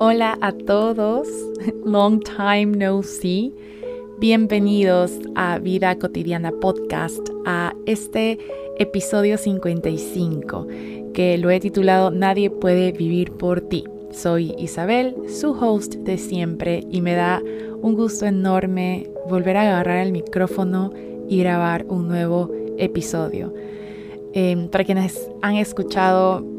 Hola a todos, long time no see. Bienvenidos a Vida Cotidiana Podcast, a este episodio 55, que lo he titulado Nadie puede vivir por ti. Soy Isabel, su host de siempre, y me da un gusto enorme volver a agarrar el micrófono y grabar un nuevo episodio. Em, para quienes han escuchado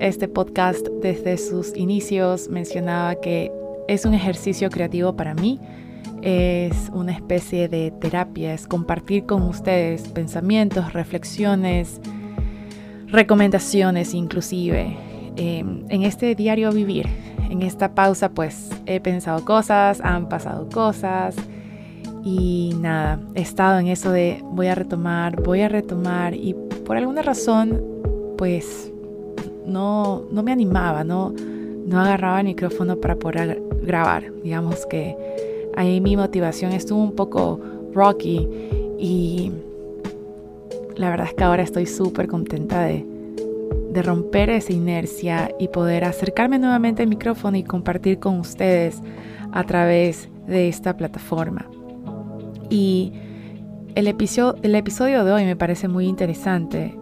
este podcast desde sus inicios mencionaba que es un ejercicio creativo para mí, es una especie de terapia, es compartir con ustedes pensamientos, reflexiones, recomendaciones inclusive. Em, en este diario vivir, en esta pausa pues he pensado cosas, han pasado cosas y nada, he estado en eso de voy a retomar, voy a retomar y por alguna razón pues no, no me animaba, no, no agarraba el micrófono para poder grabar. Digamos que ahí mi motivación estuvo un poco rocky y la verdad es que ahora estoy súper contenta de, de romper esa inercia y poder acercarme nuevamente al micrófono y compartir con ustedes a través de esta plataforma. Y el episodio, el episodio de hoy me parece muy interesante.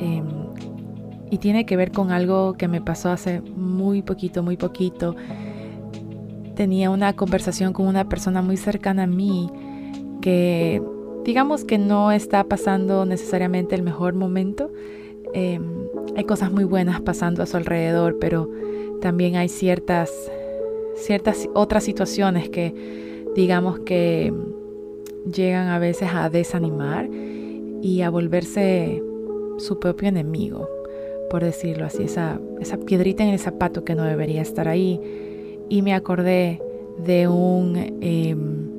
Eh, y tiene que ver con algo que me pasó hace muy poquito, muy poquito. Tenía una conversación con una persona muy cercana a mí que digamos que no está pasando necesariamente el mejor momento. Em, hay cosas muy buenas pasando a su alrededor, pero también hay ciertas, ciertas otras situaciones que digamos que llegan a veces a desanimar y a volverse su propio enemigo por decirlo así, esa, esa piedrita en el zapato que no debería estar ahí. Y me acordé de un... Em,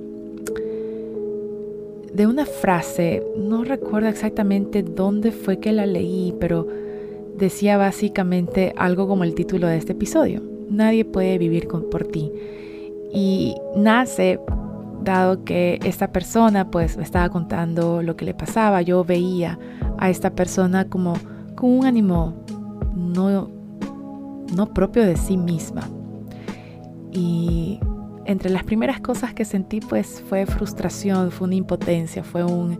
de una frase, no recuerdo exactamente dónde fue que la leí, pero decía básicamente algo como el título de este episodio. Nadie puede vivir por ti. Y nace dado que esta persona pues me estaba contando lo que le pasaba, yo veía a esta persona como con un ánimo no, no propio de sí misma. Y entre las primeras cosas que sentí pues fue frustración, fue una impotencia, fue un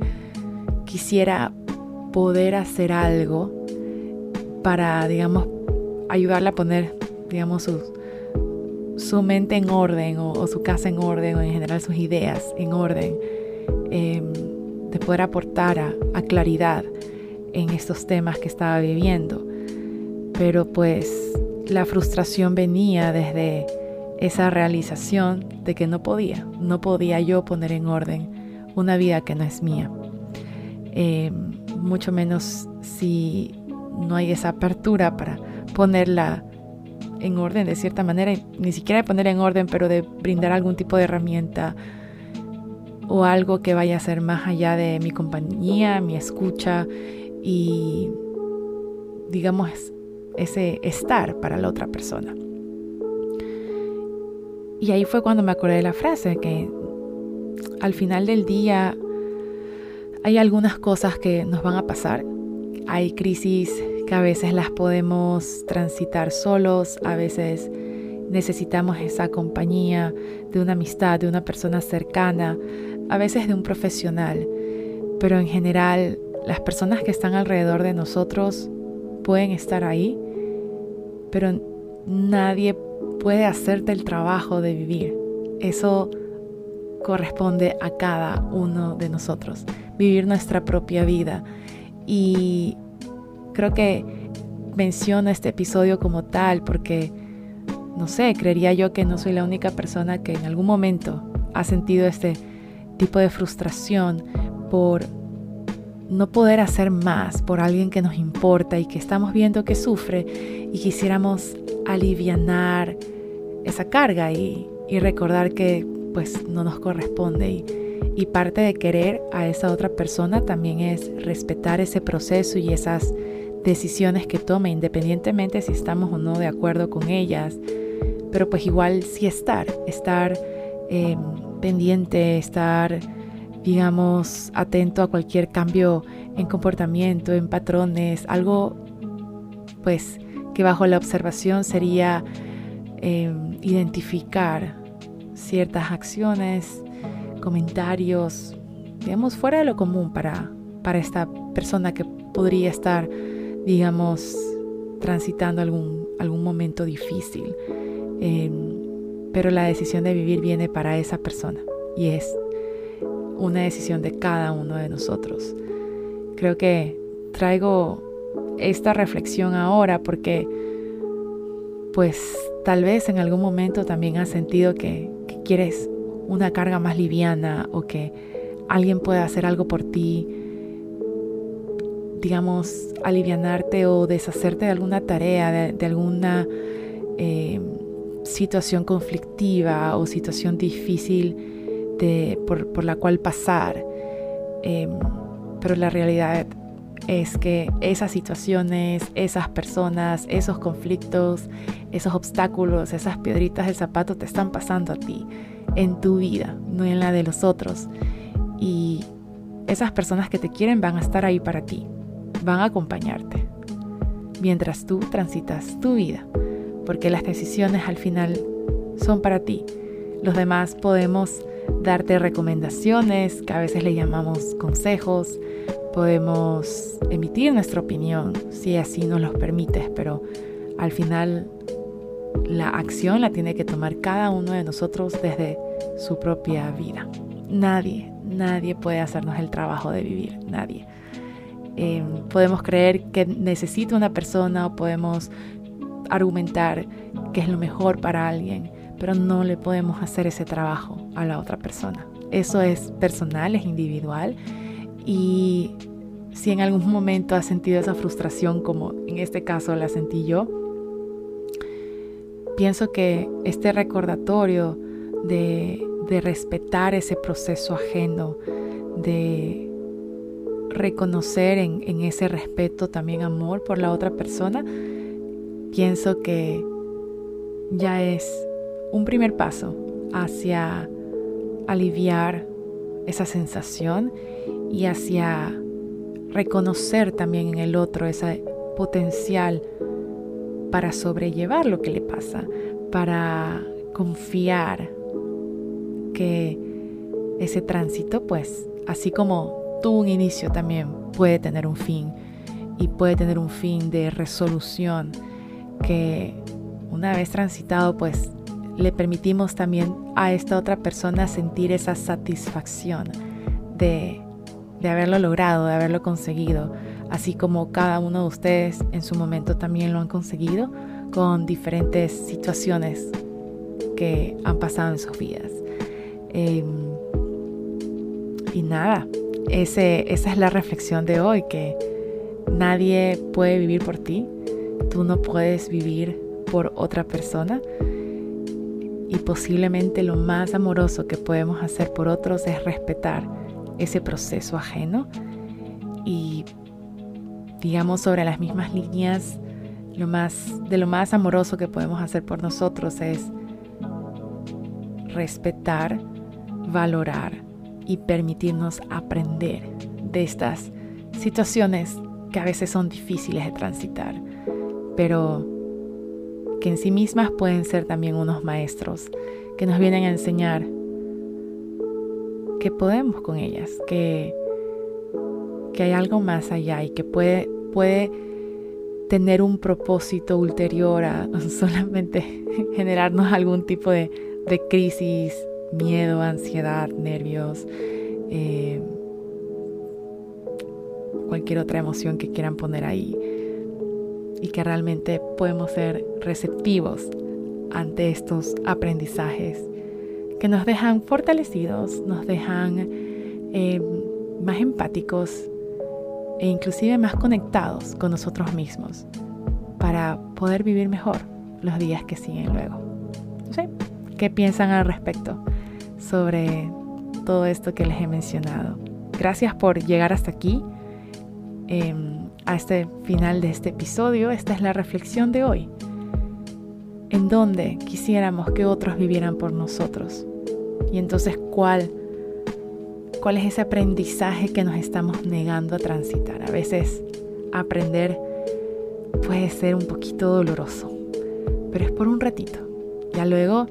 quisiera poder hacer algo para, digamos, ayudarla a poner, digamos, su, su mente en orden o, su casa en orden o en general sus ideas en orden, em, de poder aportar a claridad en estos temas que estaba viviendo pero pues la frustración venía desde esa realización de que no podía, no podía yo poner en orden una vida que no es mía. Eh, mucho menos si no hay esa apertura para ponerla en orden de cierta manera, ni siquiera de poner en orden, pero de brindar algún tipo de herramienta o algo que vaya a ser más allá de mi compañía, mi escucha y digamos ese estar para la otra persona. Y ahí fue cuando me acordé de la frase, que al final del día hay algunas cosas que nos van a pasar. Hay crisis que a veces las podemos transitar solos, a veces necesitamos esa compañía de una amistad, de una persona cercana, a veces de un profesional. Pero en general, las personas que están alrededor de nosotros pueden estar ahí, pero nadie puede hacerte el trabajo de vivir. Eso corresponde a cada uno de nosotros, vivir nuestra propia vida. Y creo que menciono este episodio como tal porque, no sé, creería yo que no soy la única persona que en algún momento ha sentido este tipo de frustración por no poder hacer más por alguien que nos importa y que estamos viendo que sufre y quisiéramos aliviar esa carga y, recordar que pues no nos corresponde. Y, y parte de querer a esa otra persona también es respetar ese proceso y esas decisiones que tome independientemente si estamos o no de acuerdo con ellas. Pero pues igual sí estar estar eh, pendiente estar digamos, atento a cualquier cambio en comportamiento, en patrones, algo pues que bajo la observación sería em, identificar ciertas acciones, comentarios, digamos, fuera de lo común para, para esta persona que podría estar, digamos, transitando algún, algún momento difícil. Em, pero la decisión de vivir viene para esa persona y es una decisión de cada uno de nosotros. Creo que traigo esta reflexión ahora porque pues tal vez en algún momento también has sentido que, quieres una carga más liviana o que alguien pueda hacer algo por ti, digamos, alivianarte o deshacerte de alguna tarea, de, alguna eh, situación conflictiva o situación difícil por, la cual pasar. Em, pero la realidad es que esas situaciones, esas personas, esos conflictos, esos obstáculos, esas piedritas del zapato te están pasando a ti, en tu vida, no en la de los otros. Y esas personas que te quieren van a estar ahí para ti, van a acompañarte, mientras tú transitas tu vida, porque las decisiones al final son para ti. Los demás podemos darte recomendaciones, que a veces le llamamos consejos, podemos emitir nuestra opinión, si así nos lo permites, pero al final la acción la tiene que tomar cada uno de nosotros desde su propia vida. Nadie, nadie puede hacernos el trabajo de vivir, nadie. Em, podemos creer que necesita una persona o podemos argumentar que es lo mejor para alguien, pero no le podemos hacer ese trabajo a la otra persona. Eso es personal, es individual y si en algún momento has sentido esa frustración como en este caso la sentí yo, pienso que este recordatorio de, respetar ese proceso ajeno, de reconocer en, en, ese respeto también amor por la otra persona, pienso que ya es un primer paso hacia aliviar esa sensación y hacia reconocer también en el otro ese potencial para sobrellevar lo que le pasa, para confiar que ese tránsito, pues, así como tuvo un inicio, también puede tener un fin y puede tener un fin de resolución que una vez transitado, pues, le permitimos también a esta otra persona sentir esa satisfacción de, de haberlo logrado, de haberlo conseguido, así como cada uno de ustedes en su momento también lo han conseguido con diferentes situaciones que han pasado en sus vidas. Em, y nada, esa es la reflexión de hoy, que nadie puede vivir por ti, tú no puedes vivir por otra persona y posiblemente lo más amoroso que podemos hacer por otros es respetar ese proceso ajeno y digamos sobre las mismas líneas lo más de lo más amoroso que podemos hacer por nosotros es respetar, valorar y permitirnos aprender de estas situaciones que a veces son difíciles de transitar, pero que en sí mismas pueden ser también unos maestros que nos vienen a enseñar que podemos con ellas, que, que hay algo más allá y que puede, puede tener un propósito ulterior a solamente generarnos algún tipo de, crisis, miedo, ansiedad, nervios, eh, cualquier otra emoción que quieran poner ahí y que realmente podemos ser receptivos ante estos aprendizajes que nos dejan fortalecidos, nos dejan eh, más empáticos e inclusive más conectados con nosotros mismos para poder vivir mejor los días que siguen luego. ¿Qué piensan al respecto sobre todo esto que les he mencionado? Gracias por llegar hasta aquí, em, a este final de este episodio. Esta es la reflexión de hoy en donde quisiéramos que otros vivieran por nosotros. Y entonces, ¿cuál, ¿cuál es ese aprendizaje que nos estamos negando a transitar? A veces aprender puede ser un poquito doloroso, pero es por un ratito. Ya luego,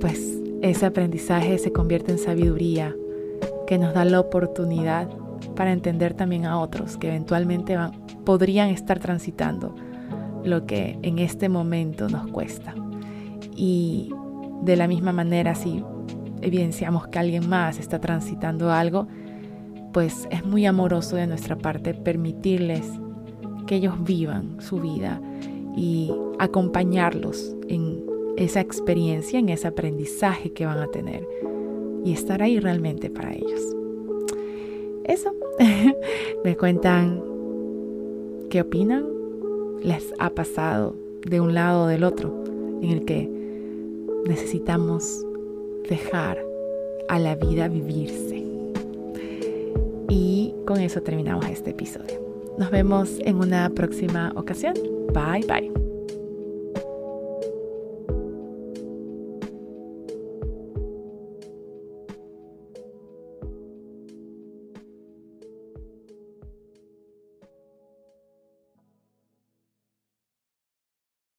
pues ese aprendizaje se convierte en sabiduría que nos da la oportunidad para entender también a otros que eventualmente van, podrían estar transitando lo que en este momento nos cuesta. Y de la misma manera, si evidenciamos que alguien más está transitando algo, pues es muy amoroso de nuestra parte permitirles que ellos vivan su vida y acompañarlos en esa experiencia, en ese aprendizaje que van a tener y estar ahí realmente para ellos. Eso, me cuentan qué opinan, les ha pasado de un lado o del otro en el que necesitamos dejar a la vida vivirse. Y con eso terminamos este episodio. Nos vemos en una próxima ocasión. Bye bye.